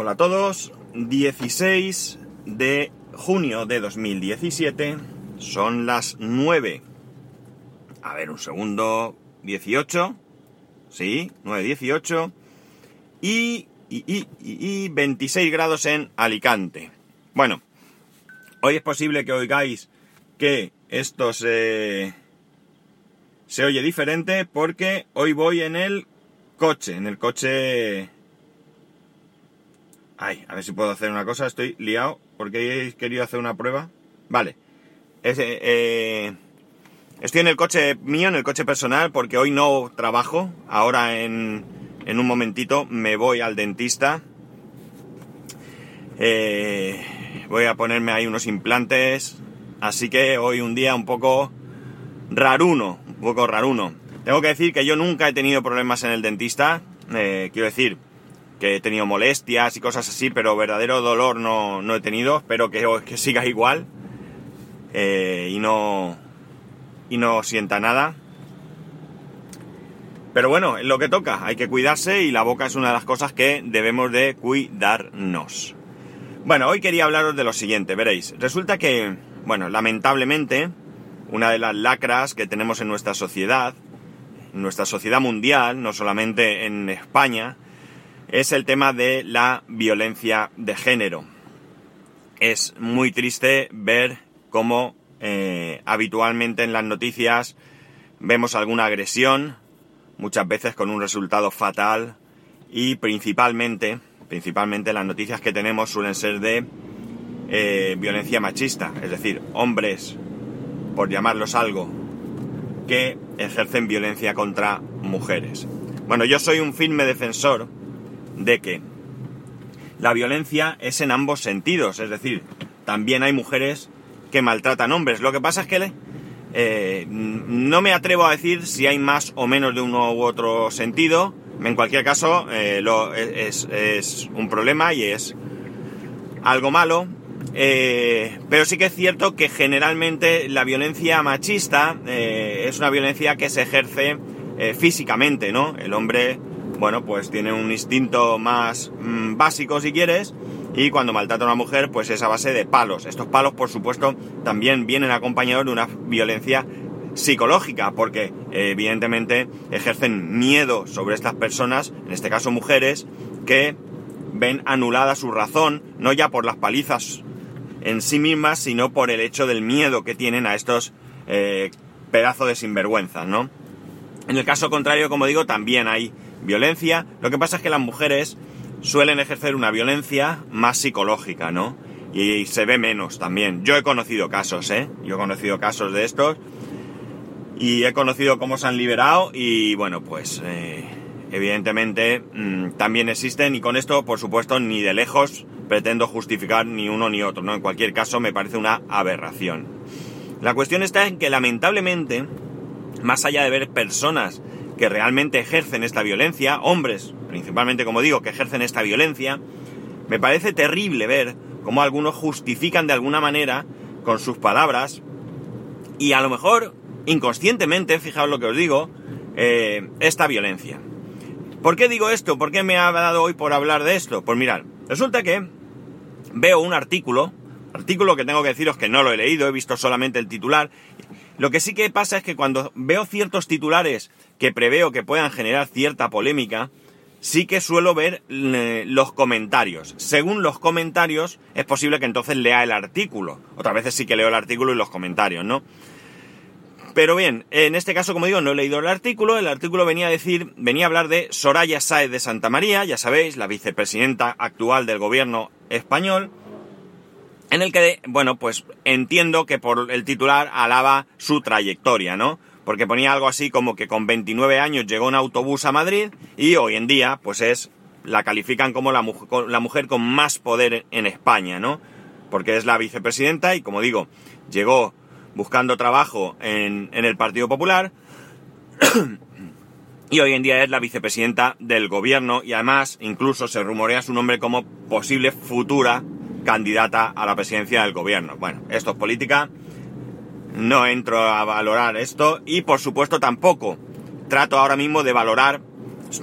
Hola a todos, 16 de junio de 2017, son las 9. A ver, un segundo, 18, sí, 9, 18, y, y, y, y 26 grados en Alicante. Bueno, hoy es posible que oigáis que esto se, se oye diferente porque hoy voy en el coche, en el coche Ay, a ver si puedo hacer una cosa, estoy liado porque he querido hacer una prueba. Vale. Eh, estoy en el coche mío, en el coche personal, porque hoy no trabajo. Ahora en, en un momentito me voy al dentista. Eh, voy a ponerme ahí unos implantes. Así que hoy un día un poco raruno, un poco raruno. Tengo que decir que yo nunca he tenido problemas en el dentista. Eh, quiero decir, que he tenido molestias y cosas así, pero verdadero dolor no, no he tenido. Espero que, que siga igual eh, y no y no sienta nada. Pero bueno, es lo que toca, hay que cuidarse y la boca es una de las cosas que debemos de cuidarnos. Bueno, hoy quería hablaros de lo siguiente, veréis. Resulta que, bueno, lamentablemente, una de las lacras que tenemos en nuestra sociedad, en nuestra sociedad mundial, no solamente en España, es el tema de la violencia de género. Es muy triste ver cómo eh, habitualmente en las noticias vemos alguna agresión, muchas veces con un resultado fatal y principalmente, principalmente las noticias que tenemos suelen ser de eh, violencia machista, es decir, hombres, por llamarlos algo, que ejercen violencia contra mujeres. Bueno, yo soy un firme defensor de que la violencia es en ambos sentidos, es decir, también hay mujeres que maltratan hombres. Lo que pasa es que eh, no me atrevo a decir si hay más o menos de uno u otro sentido. En cualquier caso, eh, es, un problema y es algo malo. Eh, pero sí que es cierto que generalmente la violencia machista es una violencia que se ejerce físicamente, ¿no? El hombre bueno, pues tiene un instinto más mm, básico si quieres, y cuando maltrata a una mujer, pues es a base de palos. Estos palos, por supuesto, también vienen acompañados de una violencia psicológica, porque evidentemente ejercen miedo sobre estas personas, en este caso mujeres, que ven anulada su razón, no ya por las palizas en sí mismas, sino por el hecho del miedo que tienen a estos eh, pedazos de sinvergüenzas, ¿no? En el caso contrario, como digo, también hay violencia. Lo que pasa es que las mujeres suelen ejercer una violencia más psicológica, ¿no? Y se ve menos también. Yo he conocido casos, ¿eh? Yo he conocido casos de estos. Y he conocido cómo se han liberado y bueno, pues eh, evidentemente mmm, también existen y con esto, por supuesto, ni de lejos pretendo justificar ni uno ni otro, ¿no? En cualquier caso me parece una aberración. La cuestión está en que lamentablemente, más allá de ver personas que realmente ejercen esta violencia, hombres principalmente como digo, que ejercen esta violencia, me parece terrible ver cómo algunos justifican de alguna manera con sus palabras y a lo mejor inconscientemente, fijaos lo que os digo, eh, esta violencia. ¿Por qué digo esto? ¿Por qué me ha dado hoy por hablar de esto? Pues mirad, resulta que veo un artículo, artículo que tengo que deciros que no lo he leído, he visto solamente el titular. Lo que sí que pasa es que cuando veo ciertos titulares que preveo que puedan generar cierta polémica, sí que suelo ver eh, los comentarios. Según los comentarios, es posible que entonces lea el artículo. Otras veces sí que leo el artículo y los comentarios, ¿no? Pero bien, en este caso, como digo, no he leído el artículo. El artículo venía a decir, venía a hablar de Soraya Sáez de Santa María, ya sabéis, la vicepresidenta actual del gobierno español, en el que, bueno, pues entiendo que por el titular alaba su trayectoria, ¿no? Porque ponía algo así como que con 29 años llegó un autobús a Madrid y hoy en día pues es, la califican como la, la mujer con más poder en España, ¿no? Porque es la vicepresidenta y como digo, llegó buscando trabajo en, en el Partido Popular y hoy en día es la vicepresidenta del gobierno y además incluso se rumorea su nombre como posible futura candidata a la presidencia del gobierno. Bueno, esto es política no entro a valorar esto y por supuesto tampoco trato ahora mismo de valorar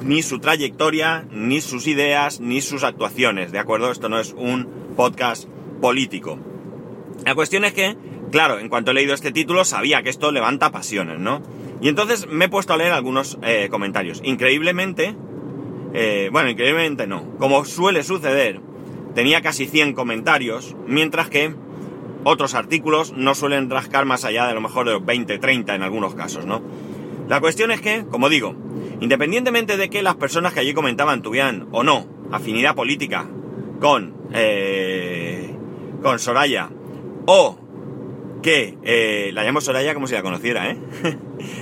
ni su trayectoria, ni sus ideas, ni sus actuaciones, ¿de acuerdo? Esto no es un podcast político. La cuestión es que, claro, en cuanto he leído este título sabía que esto levanta pasiones, ¿no? Y entonces me he puesto a leer algunos eh, comentarios. Increíblemente, eh, bueno, increíblemente no, como suele suceder, tenía casi 100 comentarios, mientras que otros artículos no suelen rascar más allá de lo mejor de los 20, 30 en algunos casos, ¿no? La cuestión es que, como digo, independientemente de que las personas que allí comentaban tuvieran o no afinidad política con, eh, con Soraya, o que eh, la llamo Soraya como si la conociera, ¿eh?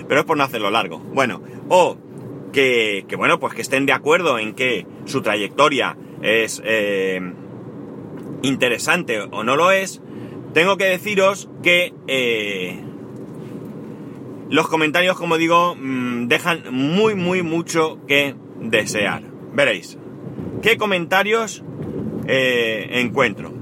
Pero es por no hacerlo largo. Bueno, o que, que, bueno, pues que estén de acuerdo en que su trayectoria es eh, interesante o no lo es, tengo que deciros que eh, los comentarios, como digo, mm, dejan muy, muy mucho que desear. Veréis. ¿Qué comentarios eh, encuentro?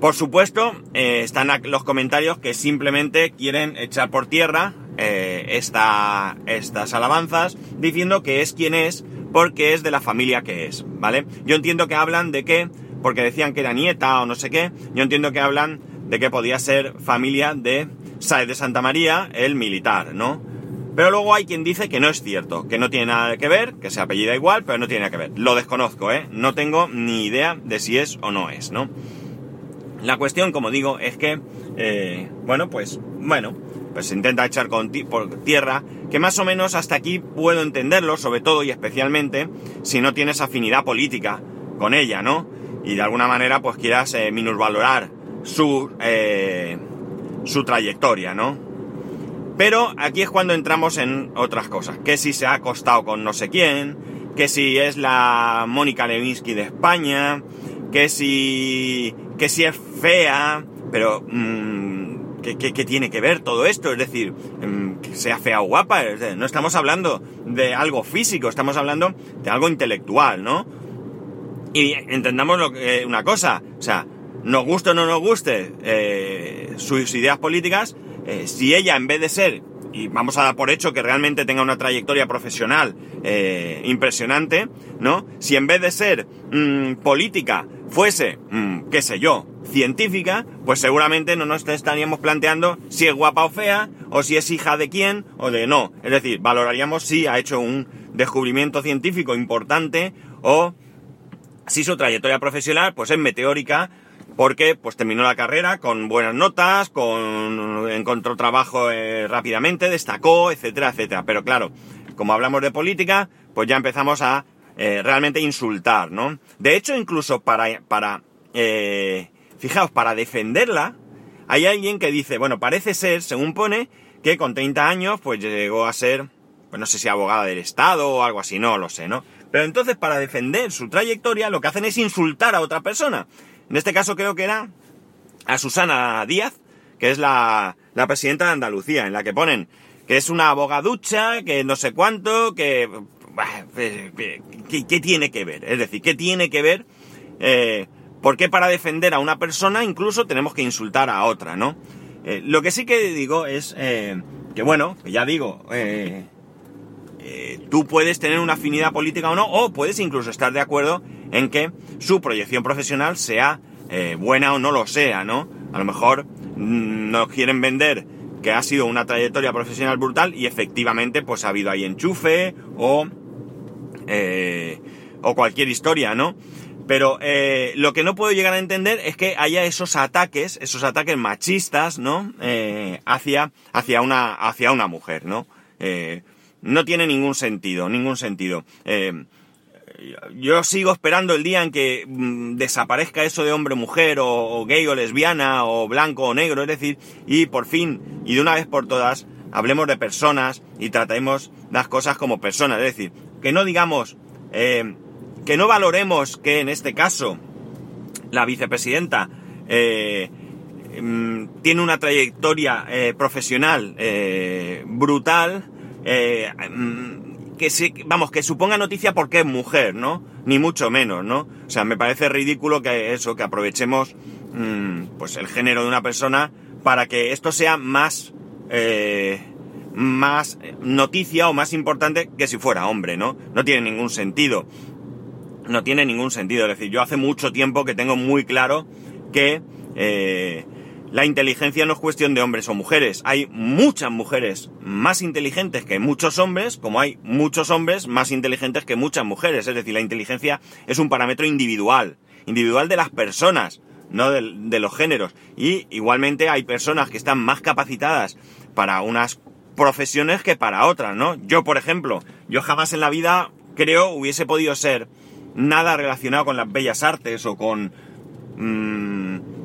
Por supuesto, eh, están los comentarios que simplemente quieren echar por tierra estas alabanzas, diciendo que es quien es porque es de la familia que es, ¿vale? Yo entiendo que hablan de que, porque decían que era nieta o no sé qué, yo entiendo que hablan de que podía ser familia de Saez de Santa María, el militar, ¿no? Pero luego hay quien dice que no es cierto, que no tiene nada que ver, que se apellida igual, pero no tiene nada que ver. Lo desconozco, ¿eh? No tengo ni idea de si es o no es, ¿no? La cuestión, como digo, es que, eh, bueno, pues, bueno, pues se intenta echar por tierra, que más o menos hasta aquí puedo entenderlo, sobre todo y especialmente si no tienes afinidad política con ella, ¿no? Y de alguna manera, pues quieras eh, minusvalorar su, eh, su trayectoria, ¿no? Pero aquí es cuando entramos en otras cosas. Que si se ha acostado con no sé quién, que si es la Mónica Lewinsky de España, que si, que si es fea, pero mmm, ¿qué, tiene que ver todo esto? Es decir, mm, que sea fea o guapa, no estamos hablando de algo físico, estamos hablando de algo intelectual, ¿no? Y entendamos lo que, una cosa, o sea, nos guste o no nos guste eh, sus ideas políticas, eh, si ella en vez de ser, y vamos a dar por hecho que realmente tenga una trayectoria profesional eh, impresionante, ¿no? Si en vez de ser mm, política fuese, mm, qué sé yo, científica, pues seguramente no nos estaríamos planteando si es guapa o fea, o si es hija de quién, o de no. Es decir, valoraríamos si ha hecho un descubrimiento científico importante o si su trayectoria profesional pues es meteórica porque pues terminó la carrera con buenas notas, con encontró trabajo eh, rápidamente, destacó, etcétera, etcétera. Pero claro, como hablamos de política, pues ya empezamos a eh, realmente insultar, ¿no? De hecho, incluso para, para eh, fijaos, para defenderla, hay alguien que dice, bueno, parece ser, según pone, que con 30 años, pues llegó a ser, pues no sé si abogada del Estado o algo así, no lo sé, ¿no? Pero entonces, para defender su trayectoria, lo que hacen es insultar a otra persona. En este caso creo que era a Susana Díaz, que es la, presidenta de Andalucía, en la que ponen que es una abogaducha, que no sé cuánto, que... ¿Qué, tiene que ver? Es decir, ¿qué tiene que ver? Eh, ¿Por qué para defender a una persona incluso tenemos que insultar a otra, no? Eh, lo que sí que digo es eh, que, bueno, ya digo, tú puedes tener una afinidad política o no, o puedes incluso estar de acuerdo en que su proyección profesional sea eh, buena o no lo sea, ¿no? A lo mejor mm, nos quieren vender que ha sido una trayectoria profesional brutal y efectivamente pues ha habido ahí enchufe o, eh, o cualquier historia, ¿no? Pero eh, lo que no puedo llegar a entender es que haya esos ataques, esos ataques machistas, ¿no? hacia, hacia, una, hacia una mujer, ¿no? no tiene ningún sentido, ningún sentido yo sigo esperando el día en que mm, desaparezca eso de hombre-mujer o, gay o lesbiana o blanco o negro, es decir, y por fin y de una vez por todas hablemos de personas y tratemos las cosas como personas, es decir, que no digamos, eh, que no valoremos que en este caso la vicepresidenta eh, mm, tiene una trayectoria eh, profesional brutal, mm, que vamos, que suponga noticia porque es mujer, ¿no? Ni mucho menos, ¿no? O sea, me parece ridículo que eso, que aprovechemos mm, pues el género de una persona para que esto sea más, eh, más noticia o más importante que si fuera hombre, ¿no? No tiene ningún sentido. No tiene ningún sentido. Es decir, yo hace mucho tiempo que tengo muy claro que eh, la inteligencia no es cuestión de hombres o mujeres. Hay muchas mujeres más inteligentes que muchos hombres, como hay muchos hombres más inteligentes que muchas mujeres. Es decir, la inteligencia es un parámetro individual, individual de las personas, no de, los géneros. Y igualmente hay personas que están más capacitadas para unas profesiones que para otras, ¿no? Yo, por ejemplo, yo jamás en la vida creo hubiese podido ser nada relacionado con las bellas artes o con... mmm,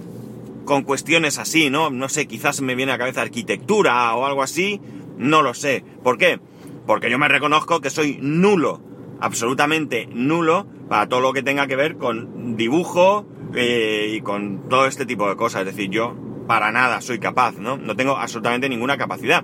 con cuestiones así, ¿no? No sé, quizás me viene a la cabeza arquitectura o algo así, no lo sé. ¿Por qué? Porque yo me reconozco que soy nulo, absolutamente nulo, para todo lo que tenga que ver con dibujo eh, y con todo este tipo de cosas. Es decir, yo para nada soy capaz, ¿no? No tengo absolutamente ninguna capacidad.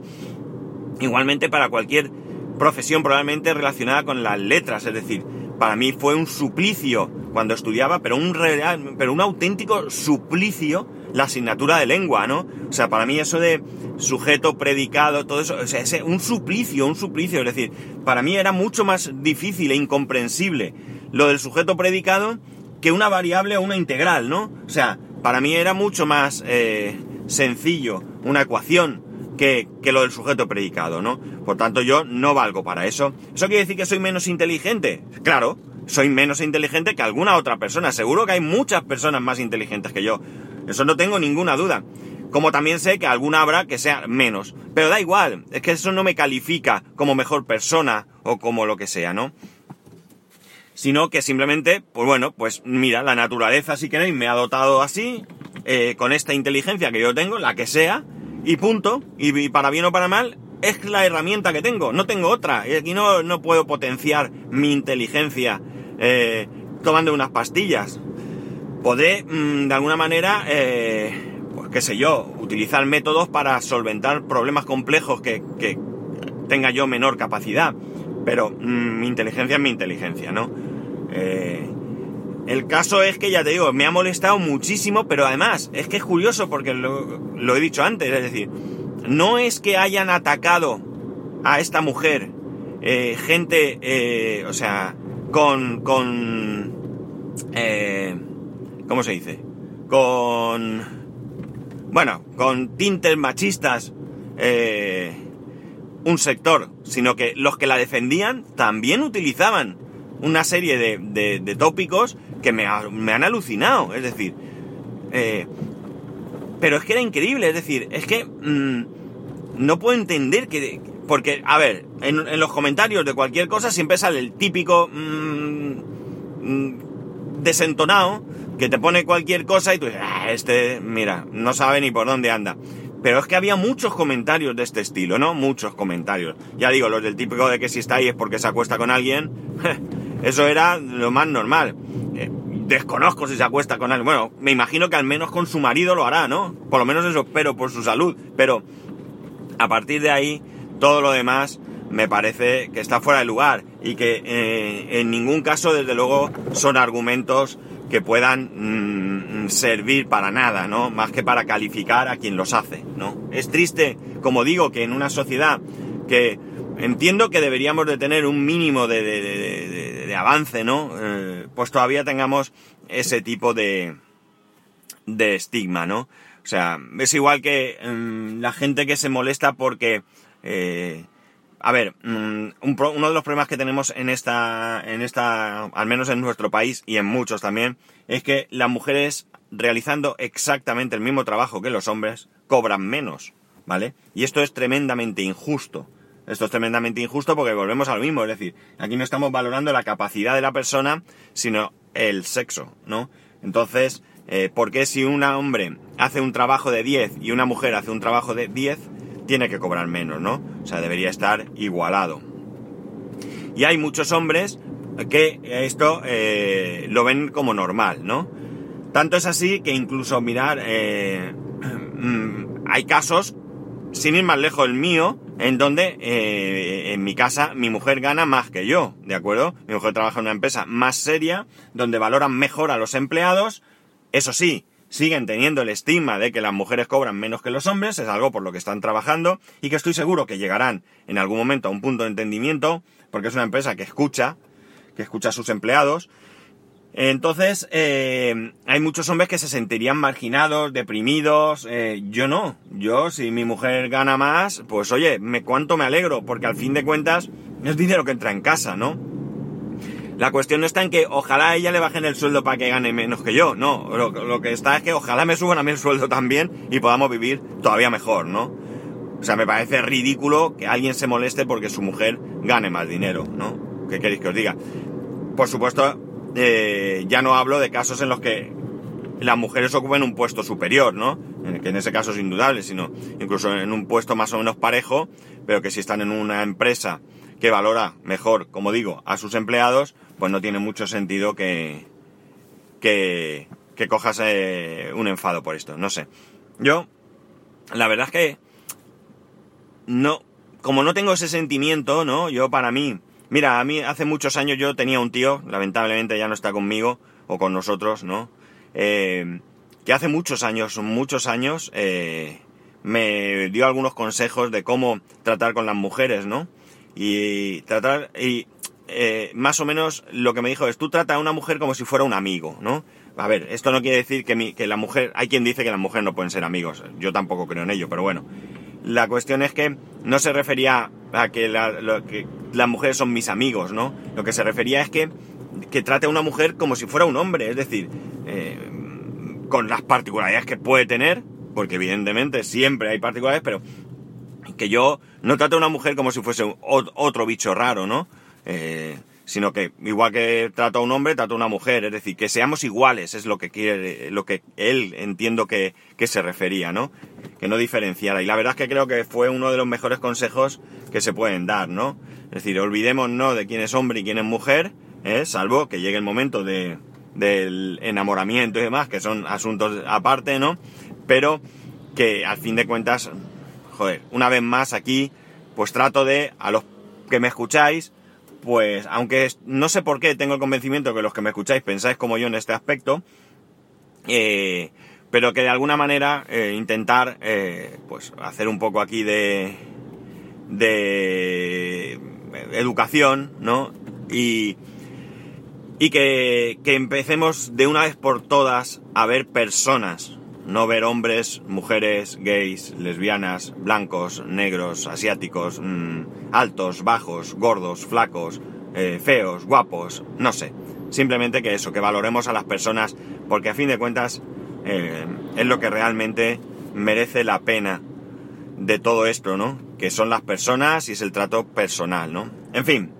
Igualmente para cualquier profesión probablemente relacionada con las letras, es decir, para mí fue un suplicio cuando estudiaba, pero un real, pero un auténtico suplicio la asignatura de lengua, ¿no? O sea, para mí eso de sujeto, predicado, todo eso, o sea, es un suplicio, un suplicio, es decir, para mí era mucho más difícil e incomprensible lo del sujeto predicado que una variable o una integral, ¿no? O sea, para mí era mucho más eh, sencillo una ecuación que, que, lo del sujeto predicado, ¿no? Por tanto, yo no valgo para eso. ¿Eso quiere decir que soy menos inteligente? Claro, soy menos inteligente que alguna otra persona. Seguro que hay muchas personas más inteligentes que yo. Eso no tengo ninguna duda. Como también sé que alguna habrá que sea menos. Pero da igual, es que eso no me califica como mejor persona o como lo que sea, ¿no? Sino que simplemente, pues bueno, pues mira, la naturaleza, si queréis, me ha dotado así, eh, con esta inteligencia que yo tengo, la que sea, y punto. Y, para bien o para mal, es la herramienta que tengo, no tengo otra. Y aquí no, no puedo potenciar mi inteligencia eh, tomando unas pastillas podré mm, de alguna manera, eh, pues qué sé yo, utilizar métodos para solventar problemas complejos que, que tenga yo menor capacidad. Pero mm, mi inteligencia es mi inteligencia, ¿no? Eh, el caso es que ya te digo, me ha molestado muchísimo, pero además es que es curioso porque lo, he dicho antes, es decir, no es que hayan atacado a esta mujer eh, gente, o sea, con, con, eh, ¿cómo se dice? Con, bueno, con tintes machistas, eh, un sector, sino que los que la defendían también utilizaban una serie de, de, tópicos que me, me, han alucinado, es decir, eh, pero es que era increíble, es decir, es que mmm, no puedo entender que, porque, a ver, en, los comentarios de cualquier cosa siempre sale el típico mmm, desentonado que te pone cualquier cosa y tú dices, ah, este, mira, no sabe ni por dónde anda. Pero es que había muchos comentarios de este estilo, ¿no? Muchos comentarios. Ya digo, los del típico de que si está ahí es porque se acuesta con alguien. Eso era lo más normal. Eh, desconozco si se acuesta con alguien. Bueno, me imagino que al menos con su marido lo hará, ¿no? Por lo menos eso espero por su salud. Pero a partir de ahí, todo lo demás me parece que está fuera de lugar y que eh, en ningún caso, desde luego, son argumentos que puedan mm, servir para nada, ¿no? Más que para calificar a quien los hace, ¿no? Es triste, como digo, que en una sociedad que entiendo que deberíamos de tener un mínimo de, de, avance, ¿no? Eh, pues todavía tengamos ese tipo de, de estigma, ¿no? O sea, es igual que eh, la gente que se molesta porque eh, a ver, mm, un uno de los problemas que tenemos en esta, en esta, al menos en nuestro país y en muchos también, es que las mujeres realizando exactamente el mismo trabajo que los hombres cobran menos, ¿vale? Y esto es tremendamente injusto. Esto es tremendamente injusto porque volvemos a lo mismo, es decir, aquí no estamos valorando la capacidad de la persona, sino el sexo, ¿no? Entonces, eh, ¿por qué si un hombre hace un trabajo de 10 y una mujer hace un trabajo de 10, tiene que cobrar menos, ¿no? O sea, debería estar igualado. Y hay muchos hombres que esto eh, lo ven como normal, ¿no? Tanto es así que incluso mirar, eh, hay casos, sin ir más lejos el mío, en donde eh, en mi casa mi mujer gana más que yo, ¿de acuerdo? Mi mujer trabaja en una empresa más seria, donde valoran mejor a los empleados, eso sí, siguen teniendo el estigma de que las mujeres cobran menos que los hombres, es algo por lo que están trabajando y que estoy seguro que llegarán en algún momento a un punto de entendimiento, porque es una empresa que escucha, que escucha a sus empleados. Entonces, eh, hay muchos hombres que se sentirían marginados, deprimidos. Eh, yo no. Yo, si mi mujer gana más, pues oye, me cuánto me alegro, porque al fin de cuentas es dinero que entra en casa, ¿no? La cuestión no está en que ojalá a ella le bajen el sueldo para que gane menos que yo, no. Lo, que está es que ojalá me suban a mí el sueldo también y podamos vivir todavía mejor, ¿no? O sea, me parece ridículo que alguien se moleste porque su mujer gane más dinero, ¿no? ¿Qué queréis que os diga? Por supuesto, eh, ya no hablo de casos en los que las mujeres ocupen un puesto superior, ¿no? Que en ese caso es indudable, sino incluso en un puesto más o menos parejo, pero que si están en una empresa que valora mejor, como digo, a sus empleados, pues no tiene mucho sentido que, que, cojas eh, un enfado por esto. No sé. Yo, la verdad es que no, como no tengo ese sentimiento, ¿no? Yo para mí, mira, a mí hace muchos años yo tenía un tío, lamentablemente ya no está conmigo o con nosotros, ¿no? Eh, que hace muchos años, muchos años, eh, me dio algunos consejos de cómo tratar con las mujeres, ¿no? Y tratar, y eh, más o menos lo que me dijo es, tú trata a una mujer como si fuera un amigo, ¿no? A ver, esto no quiere decir que, que la mujer, hay quien dice que las mujeres no pueden ser amigos, yo tampoco creo en ello, pero bueno. La cuestión es que no se refería a que, las mujeres son mis amigos, ¿no? Lo que se refería es que, que trate a una mujer como si fuera un hombre, es decir, eh, con las particularidades que puede tener, porque evidentemente siempre hay particularidades, pero que yo no trate a una mujer como si fuese otro bicho raro, ¿no? Eh, sino que igual que trato a un hombre, trato a una mujer, es decir, que seamos iguales, es lo que quiere, lo que él entiendo que, se refería, ¿no? Que no diferenciara. Y la verdad es que creo que fue uno de los mejores consejos que se pueden dar, ¿no? Es decir, olvidémonos de quién es hombre y quién es mujer, ¿eh? salvo que llegue el momento de, del enamoramiento y demás, que son asuntos aparte, ¿no? Pero que al fin de cuentas, joder, una vez más aquí, pues trato de, a los que me escucháis, pues aunque no sé por qué tengo el convencimiento que los que me escucháis pensáis como yo en este aspecto, eh, pero que de alguna manera eh, intentar eh, pues hacer un poco aquí de, de educación, ¿no? Y, y que, que empecemos de una vez por todas a ver personas, no ver hombres, mujeres, gays, lesbianas, blancos, negros, asiáticos, mm, altos, bajos, gordos, flacos, eh, feos, guapos, no sé. Simplemente que eso, que valoremos a las personas, porque a fin de cuentas eh, es lo que realmente merece la pena de todo esto, ¿no? Que son las personas y es el trato personal, ¿no? En fin,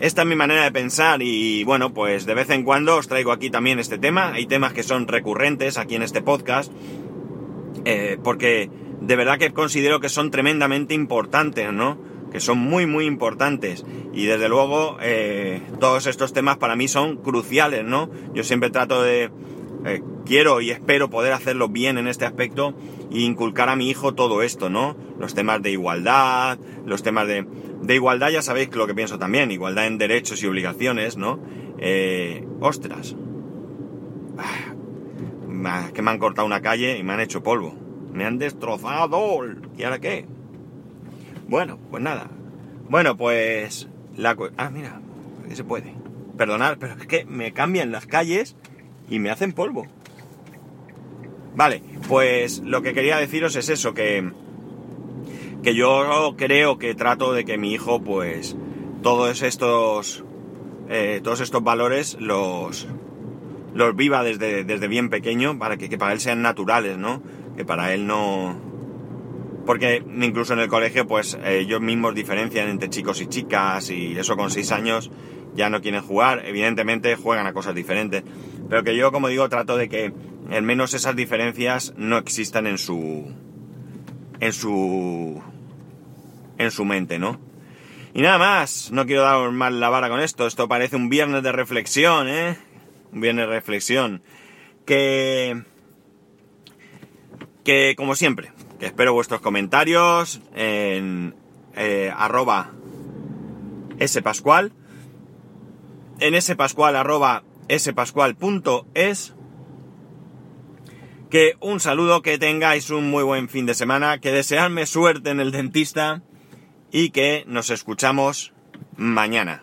esta es mi manera de pensar y bueno, pues de vez en cuando os traigo aquí también este tema. Hay temas que son recurrentes aquí en este podcast eh, porque de verdad que considero que son tremendamente importantes, ¿no? Que son muy, muy importantes. Y desde luego eh, todos estos temas para mí son cruciales, ¿no? Yo siempre trato de... Eh, quiero y espero poder hacerlo bien en este aspecto e inculcar a mi hijo todo esto, ¿no? Los temas de igualdad, los temas de de igualdad ya sabéis lo que pienso también, igualdad en derechos y obligaciones, ¿no? Eh, ostras. Ah, que me han cortado una calle y me han hecho polvo. Me han destrozado. ¿Y ahora qué? Bueno, pues nada. Bueno, pues... La... Ah, mira, que se puede. Perdonad, pero es que me cambian las calles y me hacen polvo. Vale, pues lo que quería deciros es eso, que que yo creo que trato de que mi hijo, pues, todos estos, eh, todos estos valores los, los viva desde, desde bien pequeño para que, para él sean naturales, ¿no? Que para él no... Porque incluso en el colegio, pues, ellos mismos diferencian entre chicos y chicas y eso con seis años ya no quieren jugar. Evidentemente juegan a cosas diferentes. Pero que yo, como digo, trato de que al menos esas diferencias no existan en su en su en su mente, ¿no? Y nada más, no quiero dar mal la vara con esto, esto parece un viernes de reflexión, ¿eh? Un viernes de reflexión. Que... Que, como siempre, que espero vuestros comentarios en eh, arroba spascual, en spascual arroba spascual.es Que un saludo, que tengáis un muy buen fin de semana, que deseadme suerte en el dentista y que nos escuchamos mañana.